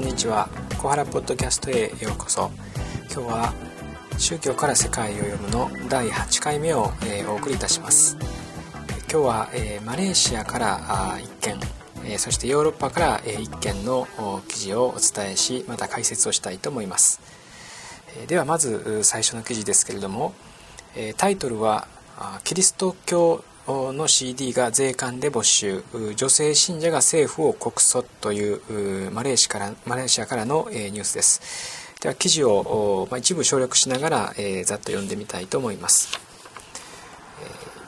こんにちは。小原ポッドキャストへようこそ。今日は宗教から世界を読むの第8回目を、えー、お送りいたします。今日は、えー、マレーシアからあ1件、えー、そしてヨーロッパから、え1件の記事をお伝えしまた解説をしたいと思います、えではまず最初の記事ですけれども、えタイトルは「キリスト教の CD が税関で没収。女性信者が政府を告訴というマレーシアからマレーシアからのニュースです。では記事を、ま、一部省略しながら、え、ざっと読んでみたいと思います。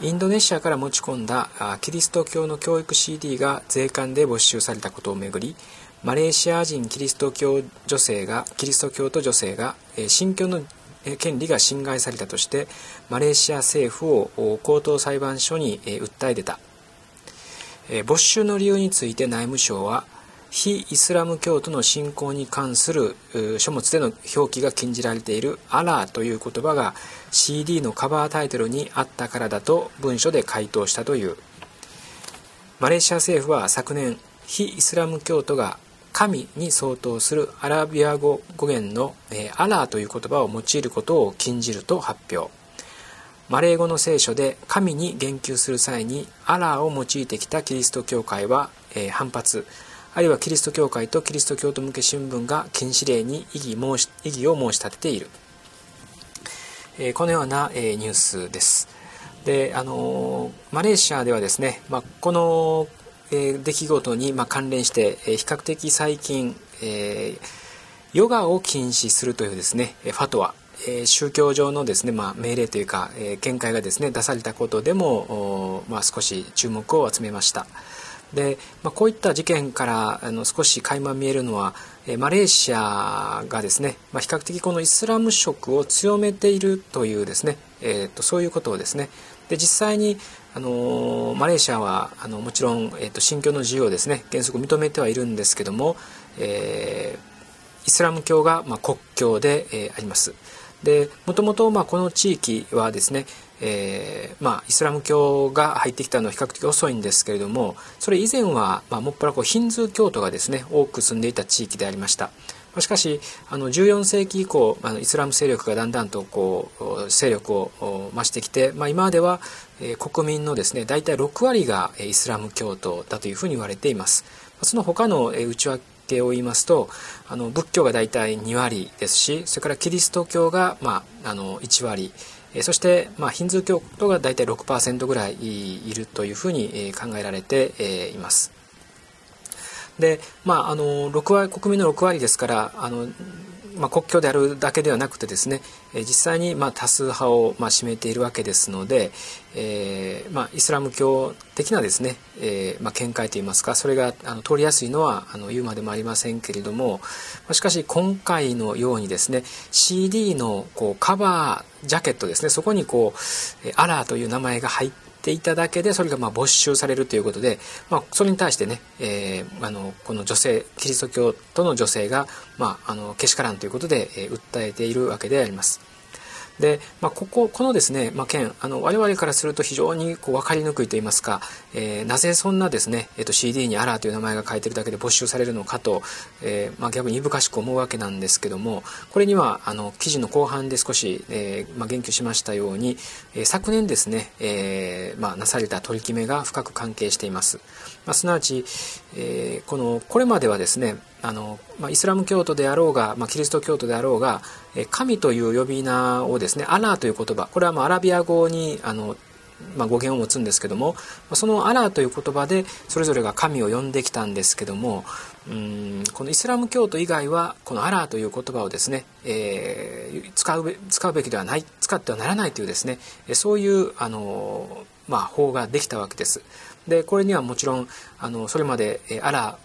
インドネシアから持ち込んだキリスト教の教育 CD が税関で没収されたことをめぐりマレーシア人キリスト教女性がキリスト教徒女性が信教の権利が侵害されたとしてマレーシア政府を高等裁判所に訴え出た。没収の理由について内務省は非イスラム教徒の信仰に関する書物での表記が禁じられている「アラー」という言葉が CD のカバータイトルにあったからだと文書で回答したという。マレーシア政府は昨年非イスラム教徒が神に相当するアラビア語語源のえ「アラー」という言葉を用いることを禁じると発表。マレー語の聖書で神に言及する際にアラーを用いてきたキリスト教会はえ反発。あるいはキリスト教会とキリスト教徒向け新聞が禁止令に異議申し異議を申し立てている、えー、このような、えー、ニュースです。であのマレーシアではですね、まあ、この、え、出来事に、ま、関連して、え、比較的最近、え、ヨガを禁止するというですねファトワえ宗教上のですね、まあ、命令というか、え見解がですね出されたことでも、まあ、少し注目を集めました。で、まあ、こういった事件からあの少し垣間見えるのは、えマレーシアがですね、まあ、比較的このイスラム色を強めているというですね、えー、とそういうことをですねで実際にあのマレーシアはあのもちろん、えー、と信教の自由をですね原則認めてはいるんですけども、えー、イスラム教が、まあ、国教で、えー、あります。でもともとまあこの地域はですね、えー、まあ、イスラム教が入ってきたのは比較的遅いんですけれどもそれ以前は、まあ、もっぱらこうヒンズー教徒がですね多く住んでいた地域でありました。しかしあの14世紀以降あのイスラム勢力がだんだんとこう勢力を増してきて、まあ、今までは、国民のですね大体6割がイスラム教徒だというふうに言われています。その他の内訳を言いますとあの仏教が大体2割ですしそれからキリスト教が、まあ、あの1割そして、まあ、ヒンズー教徒が大体6%ぐらいいるというふうに考えられています。で、まあ、あの6割国民の6割ですからあのまあ、国境であるだけではなくてですね実際にまあ多数派をまあ占めているわけですので、えー、まあ、イスラム教的なですね、えー、まあ、見解といいますかそれがあの通りやすいのはあの言うまでもありませんけれどもしかし今回のようにですね CD のこうカバージャケットですねそこにこう「アラー」という名前が入ってていただけでそれがまあ没収されるということで、まあ、それに対してね、えー、あのこの女性キリスト教徒の女性が、まあ、あのけしからんということで、えー、訴えているわけであります。で、まあ、こここのですね、まあ、件あの我々からすると非常にこう分かりにくいといいますか、えー、なぜそんなですね、えー、と CD に「アラー」という名前が書いてるだけで没収されるのかと、えーまあ、逆にいぶかしく思うわけなんですけどもこれにはあの記事の後半で少し、えーまあ、言及しましたように、えー、昨年ですね、えーまあ、なされた取り決めが深く関係しています。まあ、すなわち、えー、このこれまではですねあの、まあ、イスラム教徒であろうが、まあ、キリスト教徒であろうがえ神という呼び名をですねアラーという言葉これはまあアラビア語にあの、まあ、語源を持つんですけどもそのアラーという言葉でそれぞれが神を呼んできたんですけどもうんこのイスラム教徒以外はこのアラーという言葉をですね、えー、使うべ使うべきではない使ってはならないというですねそういうあの、まあ、法ができたわけです。でこれにはもちろんあのそれまでアラ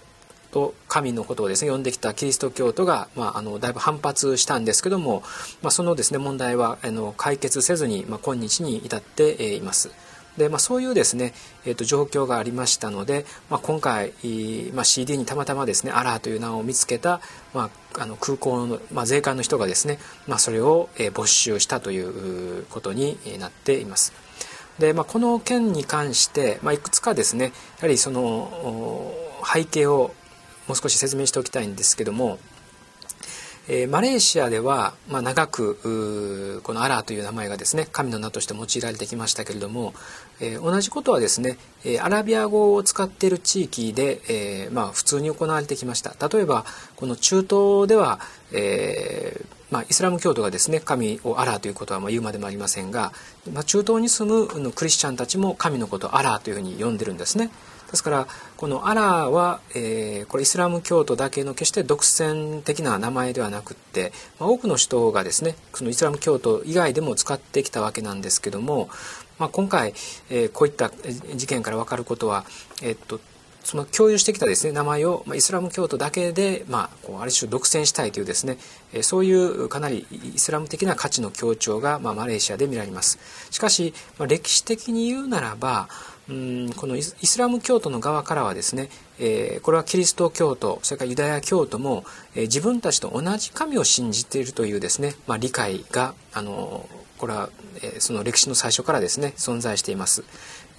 と神のことをですね呼んできたキリスト教徒が、まあ、あのだいぶ反発したんですけども、まあ、そのですね問題はあの解決せずに、まあ、今日に至っています。でまあ、そういうですね、えー、と状況がありましたので、まあ、今回、まあ、CD にたまたまですね「アラー」という名を見つけた、まあ、あの空港の、まあ、税関の人がですね、まあ、それを、えー、没収したということになっています。で、まあ、この件に関して、まあ、いくつかですねやはりその背景をもう少し説明しておきたいんですけどもえー、マレーシアでは、まあ、長くこのアラーという名前がですね神の名として用いられてきましたけれども、えー、同じことはですね、えアラビア語を使っている地域で、えまあ、普通に行われてきました例えばこの中東では、えまあ、イスラム教徒がですね神をアラーということはまあ言うまでもありませんが、まあ、中東に住むクリスチャンたちも神のことをアラーというふうに呼んでるんですね。ですからこのアラーは、えー、これイスラム教徒だけの決して独占的な名前ではなくって、まあ、多くの人がですねそのイスラム教徒以外でも使ってきたわけなんですけども、まあ、今回、えー、こういった事件から分かることは、えー、っとその共有してきたですね名前を、まあ、イスラム教徒だけで、まあ、こうある種独占したいというですね、えそういうかなりイスラム的な価値の強調が、まあ、マレーシアで見られます。しかし、まあ、歴史的に言うならばうんこのイスラム教徒の側からはですね、えー、これはキリスト教徒それからユダヤ教徒も、えー、自分たちと同じ神を信じているというですね、まあ、理解があのこれは、えー、その歴史の最初からですね存在しています。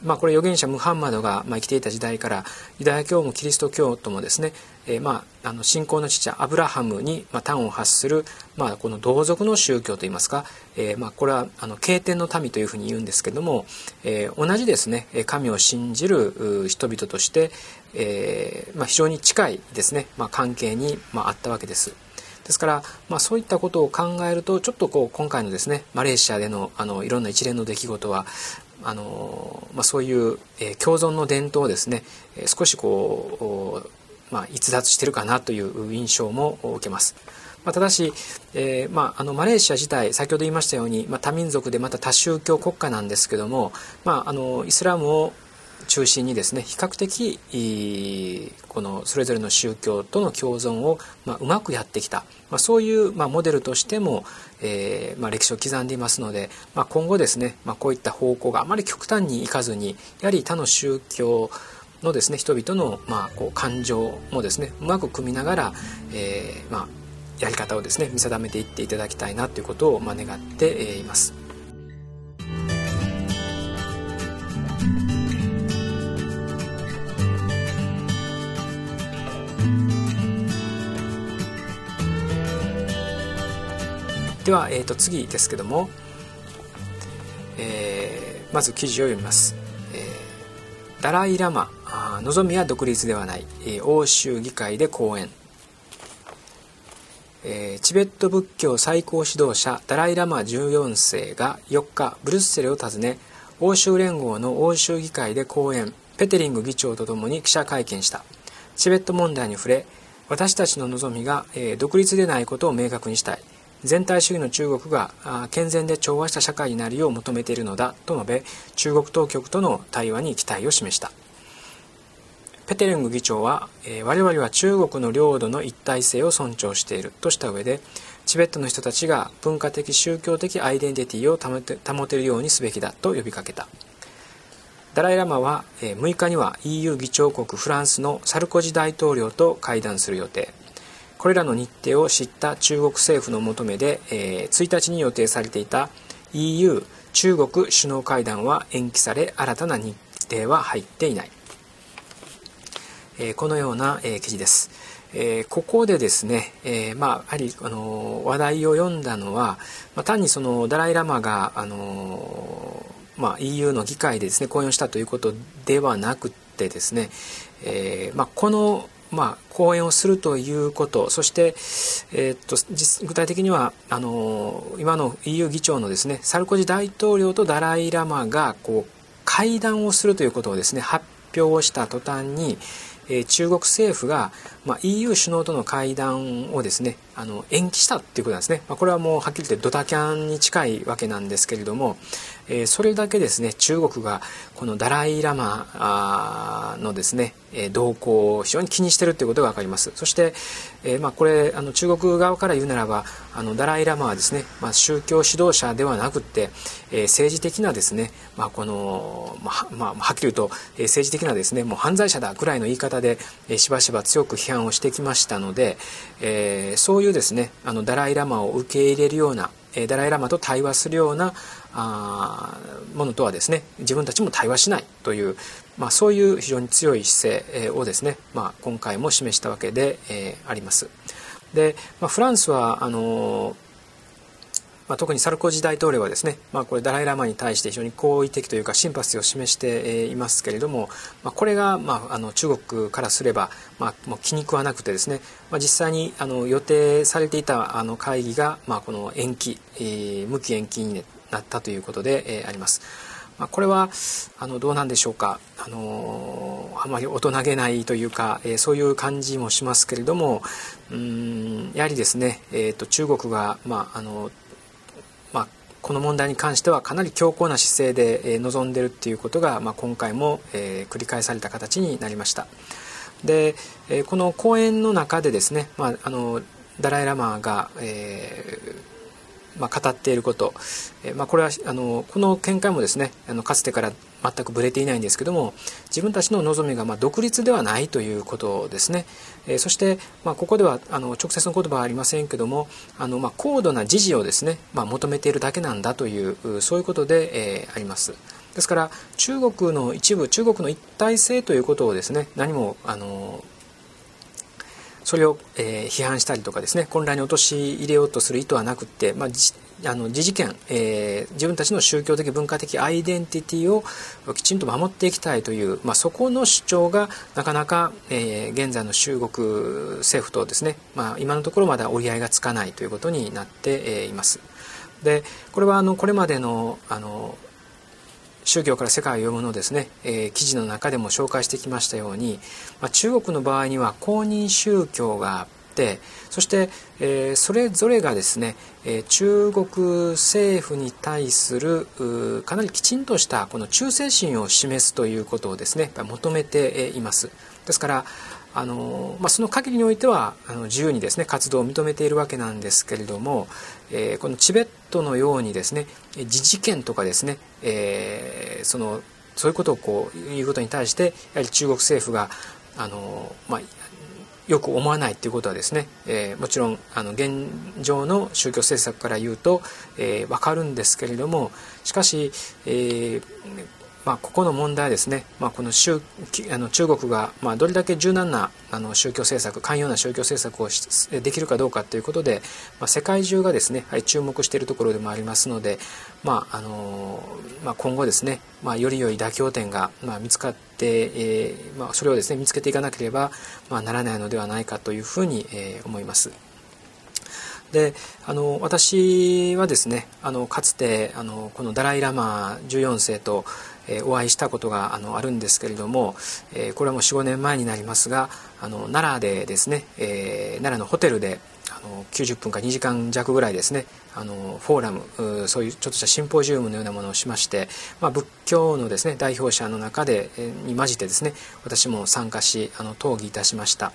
まあ、これ預言者ムハンマドが生きていた時代からユダヤ教もキリスト教徒もですね、えー、まああの信仰の父アブラハムに端を発する、まあ、この同族の宗教といいますか、えー、まこれはあの経典の民というふうに言うんですけども、えー、同じですね神を信じる人々として、えま、非常に近いですね、ま、関係に、まあ、あったわけです。ですから、まあ、そういったことを考えるとちょっとこう今回のですねマレーシアでのあのいろんな一連の出来事はあのまあ、そういう、えー、共存の伝統をですね、えー、少しこう、まあ、逸脱してるかなという印象も受けます。まあ、ただし、えーまあ、あのマレーシア自体先ほど言いましたように、まあ、多民族でまた多宗教国家なんですけども、まあ、あのイスラムを中心にですね比較的このそれぞれの宗教との共存を、まあ、うまくやってきた、まあ、そういう、まあ、モデルとしても、えーまあ、歴史を刻んでいますので、まあ、今後ですね、まあ、こういった方向があまり極端にいかずにやはり他の宗教のですね人々の、まあ、こう感情もですねうまく組みながら、えーまあ、やり方をですね見定めていっていただきたいなということを、まあ、願っています。では、えー、と次ですけども、えー、まず記事を読みます、えー、ダライ・ラマ望みは独立ではない、えー、欧州議会で講演、えー、チベット仏教最高指導者ダライ・ラマ14世が4日ブルッセルを訪ね欧州連合の欧州議会で講演。ペテリング議長とともに記者会見した。チベット問題に触れ私たちの望みが、えー、独立でないことを明確にしたい。全体主義の中国が健全で調和した社会になるよう求めているのだと述べ中国当局との対話に期待を示した。ペテレング議長は、え我々は中国の領土の一体性を尊重しているとした上でチベットの人たちが文化的宗教的アイデンティティを保て保てるようにすべきだと呼びかけた。ダライ・ラマは6日には EU 議長国フランスのサルコジ大統領と会談する予定。これらの日程を知った中国政府の求めで、えー、1日に予定されていた EU 中国首脳会談は延期され新たな日程は入っていない、えー、このような、えー、記事です、えー、ここでですね、えー、まあやはり、あの話題を読んだのは、まあ、単にそのダライ・ラマが、あのまあ、EU の議会でですね講演したということではなくてですね、えーまあ、このまあ、講演をするということ。そして、えー、っと具体的にはあの今の EU 議長のですねサルコジ大統領とダライ・ラマがこう会談をするということをですね発表をした途端に、えー、中国政府が、まあ、EU 首脳との会談をですねあの延期したっていうことなんですね、まあ、これはもうはっきり言ってドタキャンに近いわけなんですけれども、えー、それだけですね中国がこのダライ・ラマのですね動向を非常に気にしているということが分かります。そして、えー、まあ、これあの中国側から言うならばあのダライ・ラマはですね、まあ、宗教指導者ではなくて、えー、政治的なですね、まあ、この、まあまあ、はっきり言うと、え政治的なですねもう犯罪者だぐらいの言い方で、えしばしば強く批判をしてきましたので、えそういうですねあのダライ・ラマを受け入れるようなえダライ・ラマと対話するようなあものとはですね自分たちも対話しないという、まあ、そういう非常に強い姿勢をですね、まあ、今回も示したわけで、えー、あります。で、まあ、フランスはあのーまあ、特にサルコジ大統領はですね、まあ、これダライ・ラマに対して非常に好意的というかシンパシーを示していますけれども、まあ、これが、まあ、あの中国からすれば、まあ、もう気に食わなくてですね、まあ、実際にあの予定されていたあの会議が、まあ、この延期、えー、無期延期になったということで、えー、あります。まあ、これはあのどうなんでしょうか、あのあまり大人げないというか、えー、そういう感じもしますけれどもうんやはりですね、えーと、中国が、まああのまあ、この問題に関してはかなり強硬な姿勢で臨んでるっていうことが、まあ、今回も、えー、繰り返された形になりました。で、えー、この講演の中でですね、まあ、あのダライ・ラマが、えーまあ、語っていること、えーまあ、これはあのこの見解もですねあのかつてから全くぶれていないんですけども自分たちの望みがま独立ではないということですね、えー、そして、まあ、ここではあの直接の言葉はありませんけどもあの、まあ、高度な時事をですね、まあ、求めているだけなんだというそういうことで、えー、あります。ですから中国の一部中国の一体性ということをですね何もあのそれを、えー、批判したりとかですね混乱に陥れようとする意図はなくって、まあ、あの自治権、えー、自分たちの宗教的文化的アイデンティティをきちんと守っていきたいという、まあ、そこの主張がなかなか、えー、現在の中国政府とですね、まあ、今のところまだ折り合いがつかないということになって、えー、います。でこれはあのこれまでのあの宗教から世界を読むのですね、えー、記事の中でも紹介してきましたように、まあ、中国の場合には公認宗教があってそして、えー、それぞれがですね、え、中国政府に対するかなりきちんとしたこの忠誠心を示すということをですね求めています。ですからあのまあ、その限りにおいてはあの自由にですね活動を認めているわけなんですけれども、えー、このチベットのようにですね自治権とかですね、えー、そのそういうことをこう言うことに対してやはり中国政府があの、まあ、よく思わないということはですね、えー、もちろんあの現状の宗教政策から言うと、えー、分かるんですけれどもしかし、えーまあ、ここの問題はですね、まあ、この中あの中国が、まあ、どれだけ柔軟なあの宗教政策寛容な宗教政策をできるかどうかということで、まあ、世界中がですね、はい、注目しているところでもありますので、まああのまあ、今後ですね、まあ、より良い妥協点が、まあ、見つかって、えーまあ、それをですね見つけていかなければ、まあ、ならないのではないかというふうに、えー、思います。であの私はですねあのかつてあのこのダライ・ラマ14世とえお会いしたことがあのあるんですけれども、えこれはもう45年前になりますがあの奈良でですね、え奈良のホテルであの90分か2時間弱ぐらいですねあのフォーラムそういうちょっとしたシンポジウムのようなものをしまして、まあ、仏教のですね代表者の中でえに混じってですね私も参加しあの討議いたしました。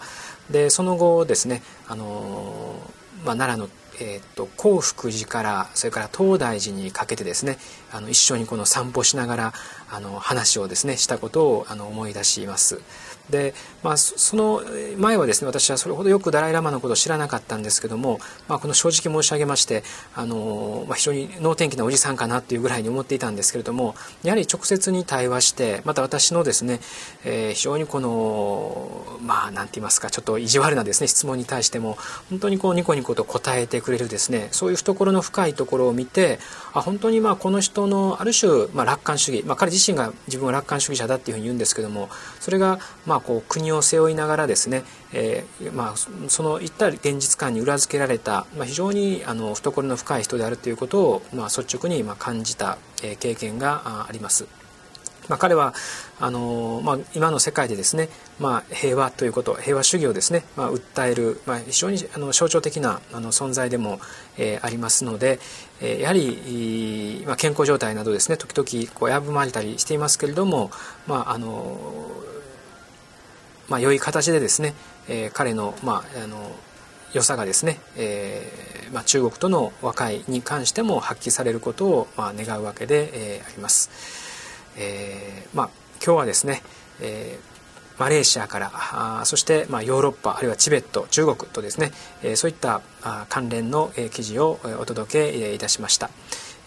でその後ですねあの、まあ、奈良のえーと、興福寺からそれから東大寺にかけてですねあの一緒にこの散歩しながらあの話をですねしたことをあの思い出します。で、まあ、その前はですね私はそれほどよくダライ・ラマのことを知らなかったんですけども、まあ、この正直申し上げましてあの、まあ、非常に能天気なおじさんかなっていうぐらいに思っていたんですけれどもやはり直接に対話してまた私のですね、えー、非常にこのまあ何て言いますかちょっと意地悪なですね質問に対しても本当にこうニコニコと答えてくれるですねそういう懐の深いところを見てあ本当にまあこの人のある種、まあ、楽観主義、まあ、彼自身が自分は楽観主義者だっていうふうに言うんですけどもそれがまあまあ、こう国を背負いながらですね、えー、まあ、そのいった現実感に裏付けられた、まあ、非常にあの懐の深い人であるということを、まあ、率直にま感じた、経験があります。まあ、彼はあの、まあ、今の世界でですね、まあ、平和ということ平和主義をですね、まあ、訴える、まあ、非常にあの象徴的なあの存在でも、えー、ありますので、えー、やはり、まあ、健康状態などですね時々こう危ぶまれたりしていますけれども、まあ、あのまあ、良い形でですね、えー、彼の,、まあ、あの良さがですね、えーまあ、中国との和解に関しても発揮されることを、まあ、願うわけで、えー、あります。えーまあ、今日はですね、えーマレーシアからあそして、まあ、ヨーロッパあるいはチベット中国とですね、えー、そういったあ関連の、えー、記事をお届けいたしました。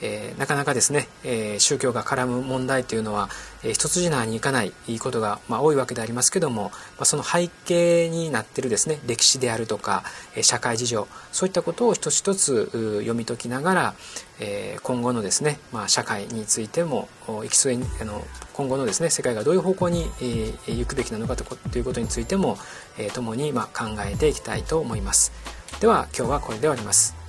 えー、なかなかですね、えー、宗教が絡む問題というのは、えー、一筋縄にいかないことが、まあ、多いわけでありますけども、まあ、その背景になっているですね歴史であるとか、えー、社会事情そういったことを一つ一つ読み解きながら、えー、今後のですね、まあ、社会についても行き添えあの今後のですね世界がどういう方向に、えー、行くべきなのかということについても、えー、共に、まあ、考えていきたいと思います。では今日はこれで終わります。